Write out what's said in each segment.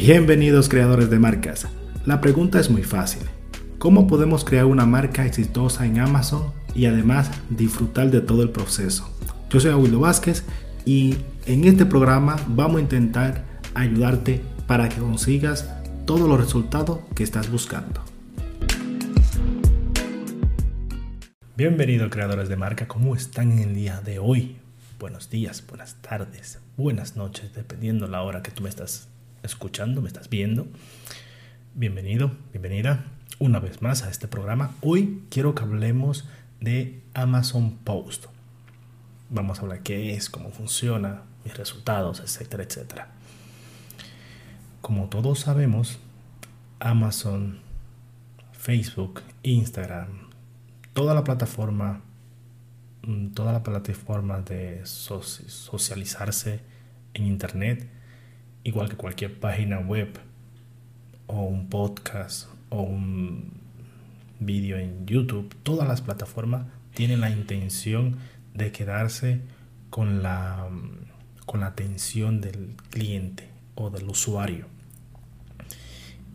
Bienvenidos creadores de marcas. La pregunta es muy fácil. ¿Cómo podemos crear una marca exitosa en Amazon y además disfrutar de todo el proceso? Yo soy Aguilo Vázquez y en este programa vamos a intentar ayudarte para que consigas todos los resultados que estás buscando. Bienvenidos creadores de marca, ¿cómo están en el día de hoy? Buenos días, buenas tardes, buenas noches, dependiendo la hora que tú me estás escuchando, me estás viendo. Bienvenido, bienvenida una vez más a este programa. Hoy quiero que hablemos de Amazon Post. Vamos a hablar qué es, cómo funciona, mis resultados, etcétera, etcétera. Como todos sabemos, Amazon, Facebook, Instagram, toda la plataforma, mm, toda la plataforma de socializarse en Internet igual que cualquier página web o un podcast o un vídeo en YouTube, todas las plataformas tienen la intención de quedarse con la, con la atención del cliente o del usuario.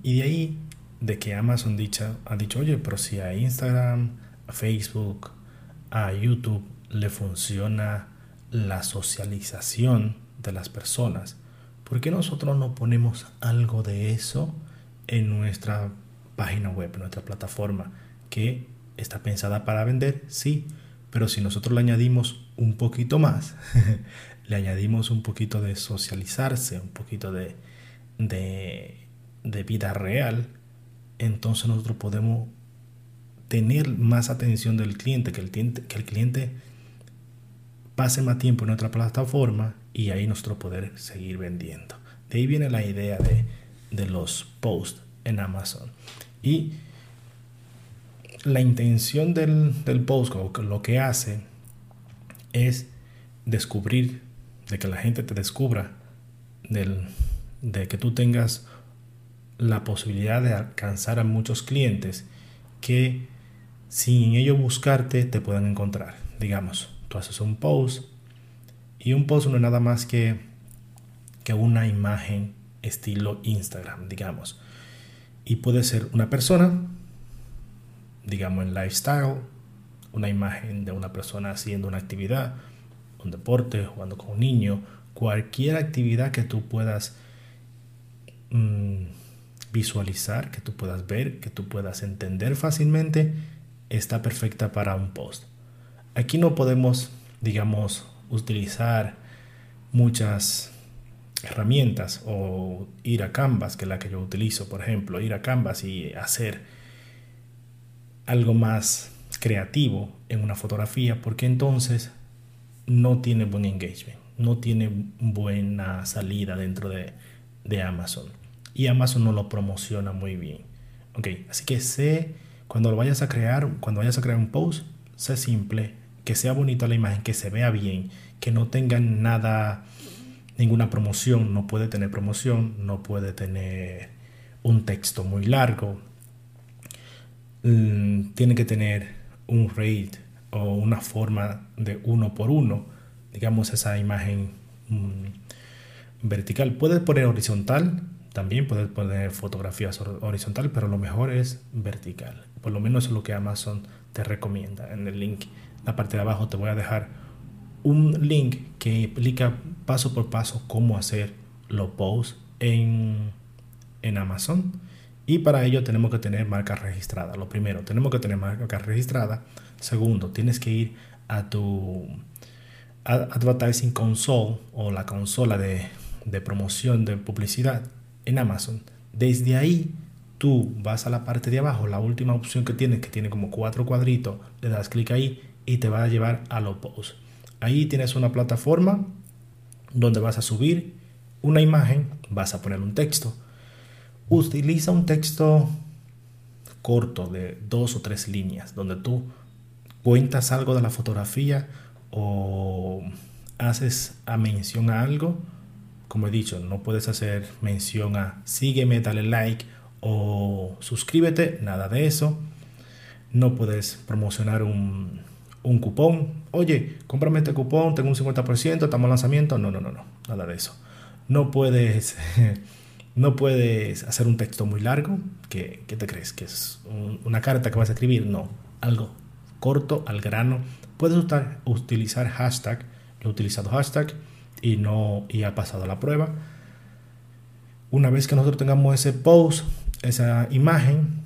Y de ahí de que Amazon dicha, ha dicho, oye, pero si a Instagram, a Facebook, a YouTube le funciona la socialización de las personas, ¿por qué nosotros no ponemos algo de eso en nuestra página web, en nuestra plataforma, que está pensada para vender? Sí, pero si nosotros le añadimos un poquito más, le añadimos un poquito de socializarse, un poquito de, de, vida real, entonces nosotros podemos tener más atención del cliente, que el cliente, que el cliente pase más tiempo en nuestra plataforma y ahí nuestro poder seguir vendiendo. De ahí viene la idea de, de los posts en Amazon. Y la intención del, del post, lo que hace es descubrir, de que la gente te descubra, del, de que tú tengas la posibilidad de alcanzar a muchos clientes que sin ellos buscarte te puedan encontrar. Digamos, tú haces un post y un post no es nada más que, que una imagen estilo Instagram, digamos. Y puede ser una persona, digamos en lifestyle, una imagen de una persona haciendo una actividad, un deporte, jugando con un niño, cualquier actividad que tú puedas mm, visualizar, que tú puedas ver, que tú puedas entender fácilmente, está perfecta para un post. Aquí no podemos, digamos, utilizar muchas herramientas o ir a Canvas, que es la que yo utilizo, por ejemplo, ir a Canvas y hacer algo más creativo en una fotografía, porque entonces no tiene buen engagement, no tiene buena salida dentro de, de Amazon. Y Amazon no lo promociona muy bien. Ok, así que sé, cuando lo vayas a crear, cuando vayas a crear un post, sé simple, que sea bonita la imagen, que se vea bien, que no tenga nada, ninguna promoción, no puede tener promoción, no puede tener un texto muy largo, mm, tiene que tener un rate o una forma de uno por uno, digamos esa imagen mm, vertical. Puedes poner horizontal, también puedes poner fotografías horizontal, pero lo mejor es vertical. Por lo menos es lo que Amazon te recomienda en el link la parte de abajo te voy a dejar un link que explica paso por paso cómo hacer los posts en, en Amazon. Y para ello tenemos que tener marca registrada. Lo primero, tenemos que tener marca registrada. Segundo, tienes que ir a tu Advertising Console o la consola de, de promoción de publicidad en Amazon. Desde ahí tú vas a la parte de abajo, la última opción que tienes, que tiene como cuatro cuadritos, le das clic ahí y te va a llevar a los posts. Ahí tienes una plataforma donde vas a subir una imagen, vas a poner un texto. Utiliza un texto corto de dos o tres líneas, donde tú cuentas algo de la fotografía o haces a mención a algo. Como he dicho, no puedes hacer mención a sígueme, dale like o suscríbete, nada de eso. No puedes promocionar un, un cupón. Oye, cómprame este cupón, tengo un 50%, estamos en lanzamiento. No, no, no, no, nada de eso. No puedes No puedes hacer un texto muy largo. ¿Qué, te crees? ¿Que es una carta que vas a escribir? No, algo corto, al grano. Puedes utilizar hashtag. Lo he utilizado hashtag y no y ha pasado la prueba. Una vez que nosotros tengamos ese post, esa imagen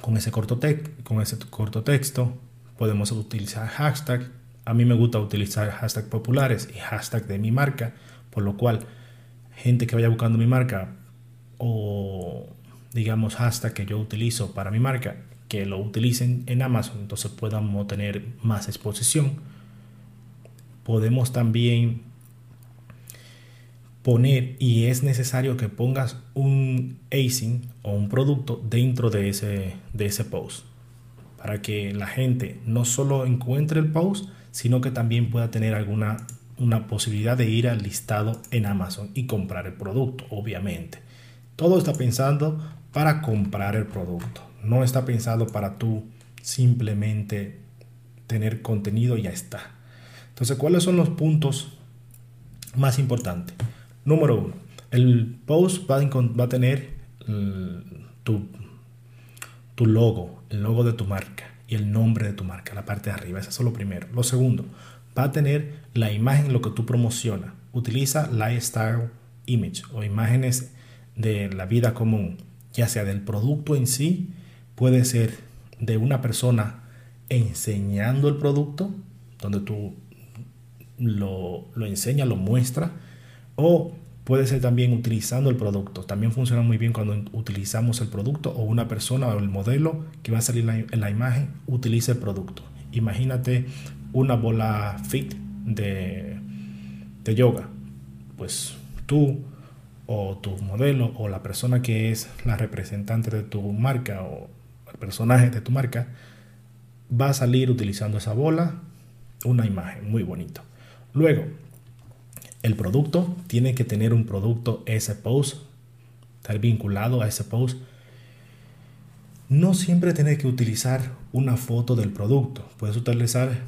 con ese corto, con ese corto texto, podemos utilizar hashtag. A mí me gusta utilizar hashtag populares y hashtag de mi marca, por lo cual gente que vaya buscando mi marca o digamos hashtag que yo utilizo para mi marca, que lo utilicen en Amazon, entonces podamos tener más exposición. Podemos también poner y es necesario que pongas un async o un producto dentro de ese, de ese post para que la gente no solo encuentre el post sino que también pueda tener alguna una posibilidad de ir al listado en Amazon y comprar el producto obviamente. Todo está pensando para comprar el producto. No está pensado para tú simplemente tener contenido y ya está. Entonces cuáles son los puntos más importantes Número uno, el post va a, tener tu, tu logo, el logo de tu marca y el nombre de tu marca, la parte de arriba. Eso es lo primero. Lo segundo, va a tener la imagen, lo que tú promocionas. Utiliza lifestyle image o imágenes de la vida común, ya sea del producto en sí, puede ser de una persona enseñando el producto, donde tú lo, lo enseñas, lo muestras, o puede ser también utilizando el producto. También funciona muy bien cuando utilizamos el producto o una persona o el modelo que va a salir en la imagen utiliza el producto. Imagínate una bola fit de, de yoga. Pues tú o tu modelo o la persona que es la representante de tu marca o el personaje de tu marca va a salir utilizando esa bola, una imagen muy bonito. Luego, el producto tiene que tener un producto ese post, estar vinculado a ese post. No siempre tiene que utilizar una foto del producto. Puedes utilizar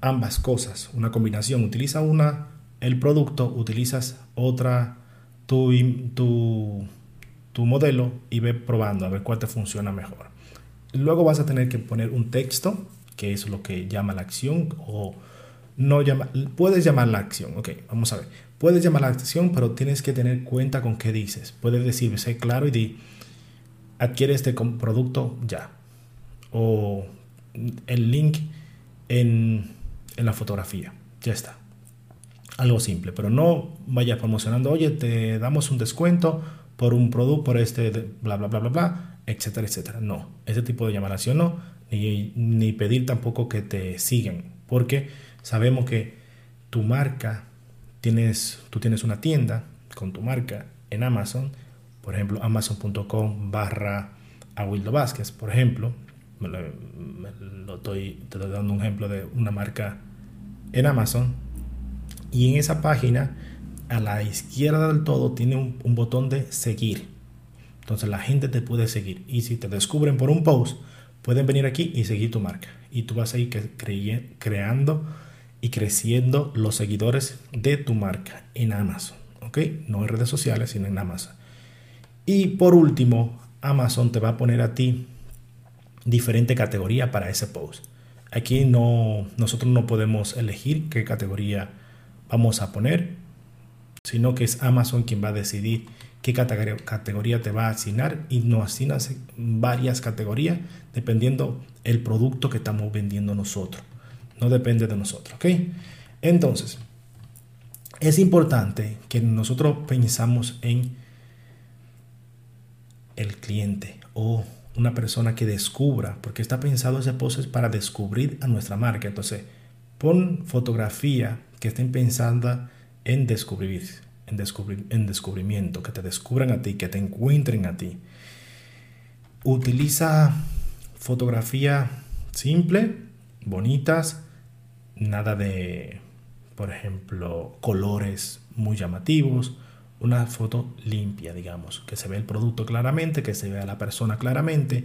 ambas cosas, una combinación. Utiliza una, el producto, utilizas otra, tu, tu, tu modelo y ve probando a ver cuál te funciona mejor. Luego vas a tener que poner un texto, que es lo que llama la acción o no puedes llamar la acción, ok, vamos a ver. Puedes llamar la acción, pero tienes que tener cuenta con qué dices. Puedes decir, sé claro y di, adquiere este producto ya. O el link en, en la fotografía, ya está. Algo simple, pero no vaya promocionando, oye, te damos un descuento por un producto, por este, bla, bla, bla, bla, bla, etcétera, etcétera. No, ese tipo de llamaración no, ni, ni pedir tampoco que te sigan, porque Sabemos que tu marca, tienes, tú tienes una tienda con tu marca en Amazon, por ejemplo, amazon.com barra Aguildo Vázquez, por ejemplo, lo, estoy, te estoy dando un ejemplo de una marca en Amazon, y en esa página, a la izquierda del todo, tiene un, botón de seguir. Entonces la gente te puede seguir. Y si te descubren por un post, pueden venir aquí y seguir tu marca. Y tú vas a ir creando y creciendo los seguidores de tu marca en Amazon. ¿Ok? No en redes sociales, sino en Amazon. Y por último, Amazon te va a poner a ti diferente categoría para ese post. Aquí no, nosotros no podemos elegir qué categoría vamos a poner, sino que es Amazon quien va a decidir qué categoría te va a asignar y nos asigna varias categorías dependiendo el producto que estamos vendiendo nosotros no depende de nosotros. ¿ok? Entonces, es importante que nosotros pensamos en el cliente o una persona que descubra, porque está pensado ese post para descubrir a nuestra marca. Entonces, pon fotografía que estén pensando en descubrir, en, descubrir, en descubrimiento, que te descubran a ti, que te encuentren a ti. Utiliza fotografía simple, bonitas, nada de, por ejemplo, colores muy llamativos, una foto limpia, digamos, que se ve el producto claramente, que se vea la persona claramente.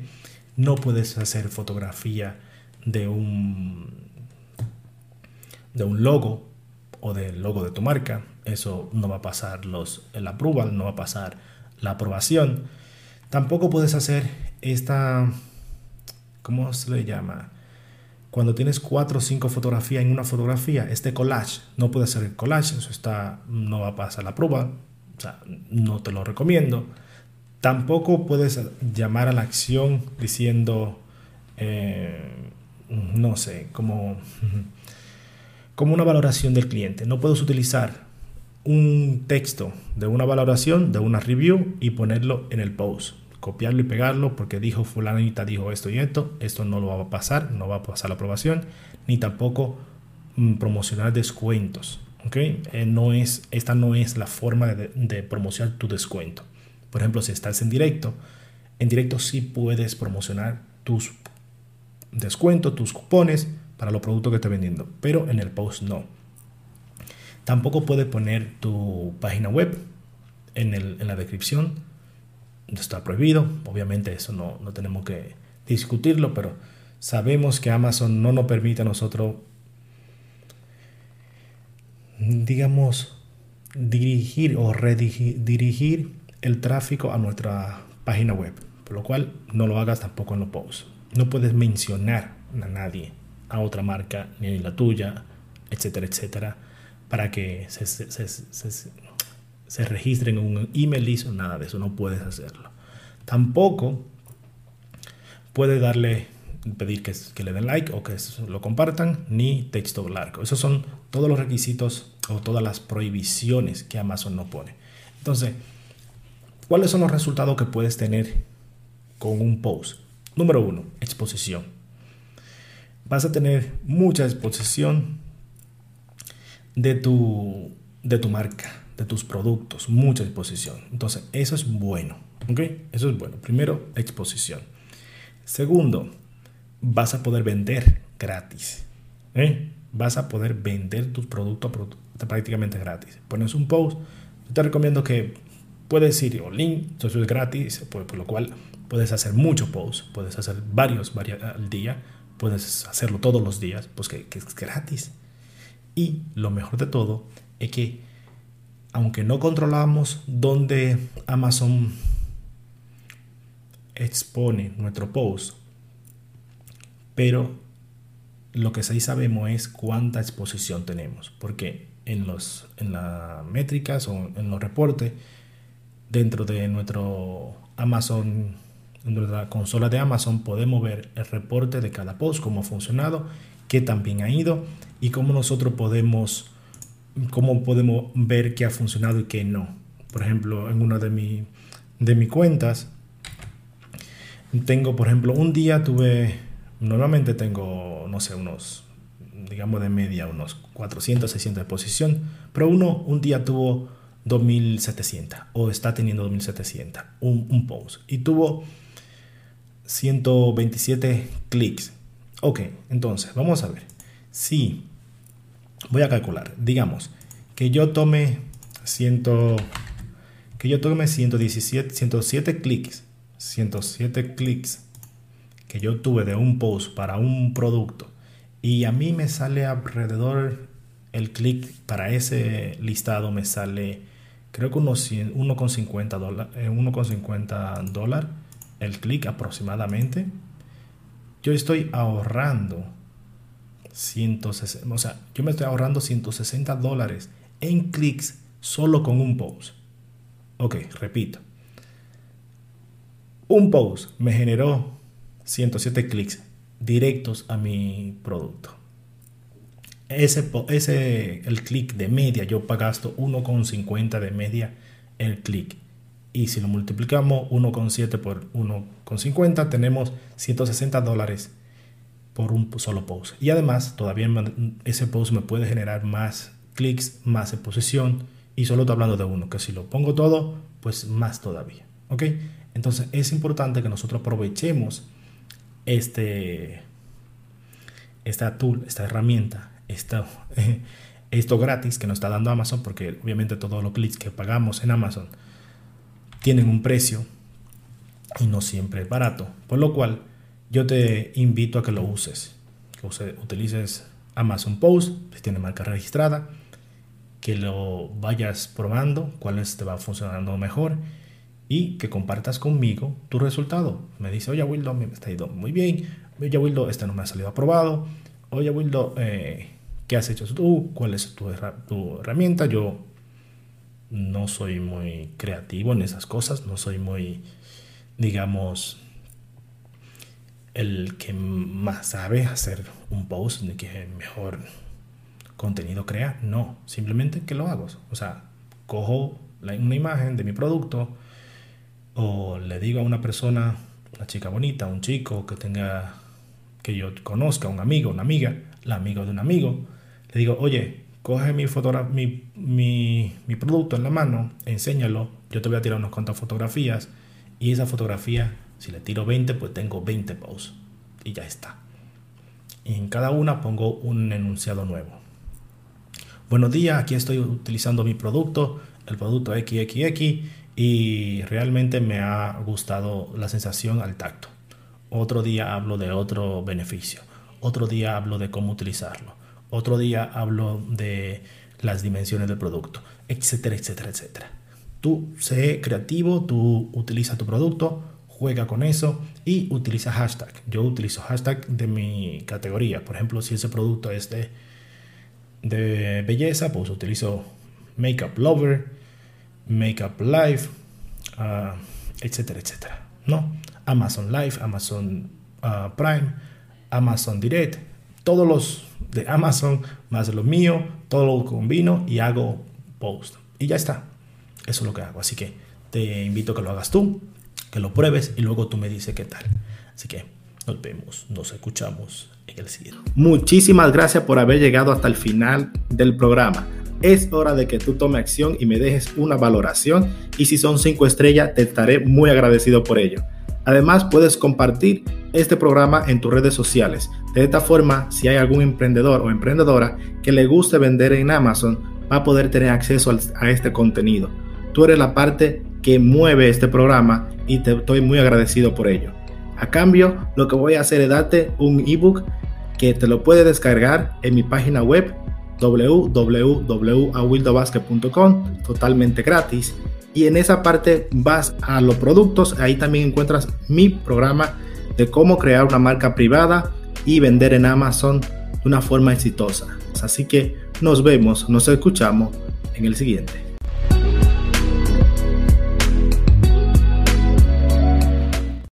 No puedes hacer fotografía de un de un logo o del logo de tu marca eso no va a pasar los, el approval, no va a pasar la aprobación. Tampoco puedes hacer esta, ¿cómo se le llama? Cuando tienes cuatro o cinco fotografías en una fotografía, este collage, no puede ser el collage, eso está, no va a pasar la prueba, o sea, no te lo recomiendo. Tampoco puedes llamar a la acción diciendo, eh, no sé, como, como una valoración del cliente. No puedes utilizar un texto de una valoración, de una review y ponerlo en el post. Copiarlo y pegarlo porque dijo fulanita, dijo esto y esto. Esto no lo va a pasar, no va a pasar la aprobación. Ni tampoco mm, promocionar descuentos. ¿okay? Eh, no es, esta no es la forma de, de promocionar tu descuento. Por ejemplo, si estás en directo, en directo sí puedes promocionar tus descuentos, tus cupones para los productos que estés vendiendo, pero en el post no. Tampoco puedes poner tu página web en, la descripción. Está prohibido. Obviamente eso no, no tenemos que discutirlo, pero sabemos que Amazon no nos permite a nosotros, digamos, dirigir o redirigir el tráfico a nuestra página web. Por lo cual no lo hagas tampoco en los posts. No puedes mencionar a nadie, a otra marca, ni la tuya, etcétera, etcétera para que se, registren en un email list o nada de eso, no puedes hacerlo. Tampoco puedes darle, pedir que, que, le den like o que lo compartan, ni texto largo. Esos son todos los requisitos o todas las prohibiciones que Amazon no pone. Entonces, ¿cuáles son los resultados que puedes tener con un post? Número uno, exposición. Vas a tener mucha exposición de tu, de tu marca, de tus productos, mucha exposición. Entonces, eso es bueno. Eso es bueno. Primero, exposición. Segundo, vas a poder vender gratis. ¿eh? Vas a poder vender tus productos prácticamente gratis. Pones un post. te recomiendo que puedes ir o link, eso es gratis, por, lo cual puedes hacer muchos posts, puedes hacer varios, varios al día, puedes hacerlo todos los días, pues que es gratis. Y lo mejor de todo es que aunque no controlamos dónde Amazon expone nuestro post, pero lo que sí sabemos es cuánta exposición tenemos, porque en, los, en las métricas o en los reportes dentro de nuestro Amazon, dentro de la consola de Amazon, podemos ver el reporte de cada post, cómo ha funcionado, qué también ha ido y cómo nosotros podemos, cómo podemos ver qué ha funcionado y qué no. Por ejemplo, en una de, mi, de mis cuentas, tengo, por ejemplo, un día tuve, normalmente tengo, no sé, unos, digamos de media, unos 400, 600 de posición, pero uno un día tuvo 2700 o está teniendo 2700, un, un post, y tuvo 127 clics. Ok, entonces, vamos a ver. Si voy a calcular, digamos que yo tome 100, que yo tome 117, 107 clics, 107 clics que yo tuve de un post para un producto y a mí me sale alrededor el clic para ese listado me sale creo que unos 1,50 dólares 1,50 dólar el clic aproximadamente. Yo estoy ahorrando 160, o sea, yo me estoy ahorrando 160 dólares en clics solo con un post. Ok, repito. Un post me generó 107 clics directos a mi producto. Ese, ese el clic de media, yo gasto 1,50 de media el clic. Y si lo multiplicamos 1,7 por 1,50, tenemos 160 dólares por un solo post. Y además, todavía ese post me puede generar más clics, más exposición. Y solo estoy hablando de uno, que si lo pongo todo, pues más todavía. ¿Ok? Entonces es importante que nosotros aprovechemos este, esta tool, esta herramienta, esta, esto gratis que nos está dando Amazon, porque obviamente todos los clics que pagamos en Amazon tienen un precio y no siempre es barato. Por lo cual, yo te invito a que lo uses, que utilices Amazon Post, si tiene marca registrada, que lo vayas probando, cuáles te va funcionando mejor y que compartas conmigo tu resultado. Me dice, oye Wildo, me está yendo muy bien. Oye Wildo, este no me ha salido aprobado. Oye Wildo, eh, ¿qué has hecho tú? ¿Cuál es tu, tu herramienta? Yo no soy muy creativo en esas cosas, no soy muy, digamos, el que más sabe hacer un post, ni que mejor contenido crea. No, simplemente que lo hago. O sea, cojo una imagen de mi producto, o le digo a una persona, una chica bonita, un chico que tenga, que yo conozca, un amigo, una amiga, la amiga de un amigo, le digo, oye, coge mi, mi, mi, mi producto en la mano, enséñalo, yo te voy a tirar unas cuantas fotografías y esa fotografía, si le tiro 20, pues tengo 20 posts y ya está. Y en cada una pongo un enunciado nuevo. Buenos días, aquí estoy utilizando mi producto, el producto XXX y realmente me ha gustado la sensación al tacto. Otro día hablo de otro beneficio. Otro día hablo de cómo utilizarlo. Otro día hablo de las dimensiones del producto, etcétera, etcétera, etcétera. Tú sé creativo, tú utiliza tu producto, juega con eso y utiliza hashtag. Yo utilizo hashtag de mi categoría. Por ejemplo, si ese producto es de, de belleza, pues utilizo Makeup Lover, Makeup Live, uh, etcétera, etcétera. ¿no? Amazon Live, Amazon uh, Prime, Amazon Direct, todos los de Amazon más lo mío, todo lo combino y hago post. Y ya está. Eso es lo que hago. Así que te invito a que lo hagas tú, que lo pruebes y luego tú me dices qué tal. Así que nos vemos, nos escuchamos en el siguiente. Muchísimas gracias por haber llegado hasta el final del programa. Es hora de que tú tomes acción y me dejes una valoración y si son 5 estrellas te estaré muy agradecido por ello. Además puedes compartir este programa en tus redes sociales. De esta forma, si hay algún emprendedor o emprendedora que le guste vender en Amazon, va a poder tener acceso a este contenido. Tú eres la parte que mueve este programa y te estoy muy agradecido por ello. A cambio, lo que voy a hacer es darte un ebook que te lo puedes descargar en mi página web www.awildobasket.com totalmente gratis. Y en esa parte vas a los productos. Ahí también encuentras mi programa de cómo crear una marca privada y vender en Amazon de una forma exitosa. Así que nos vemos nos escuchamos en el siguiente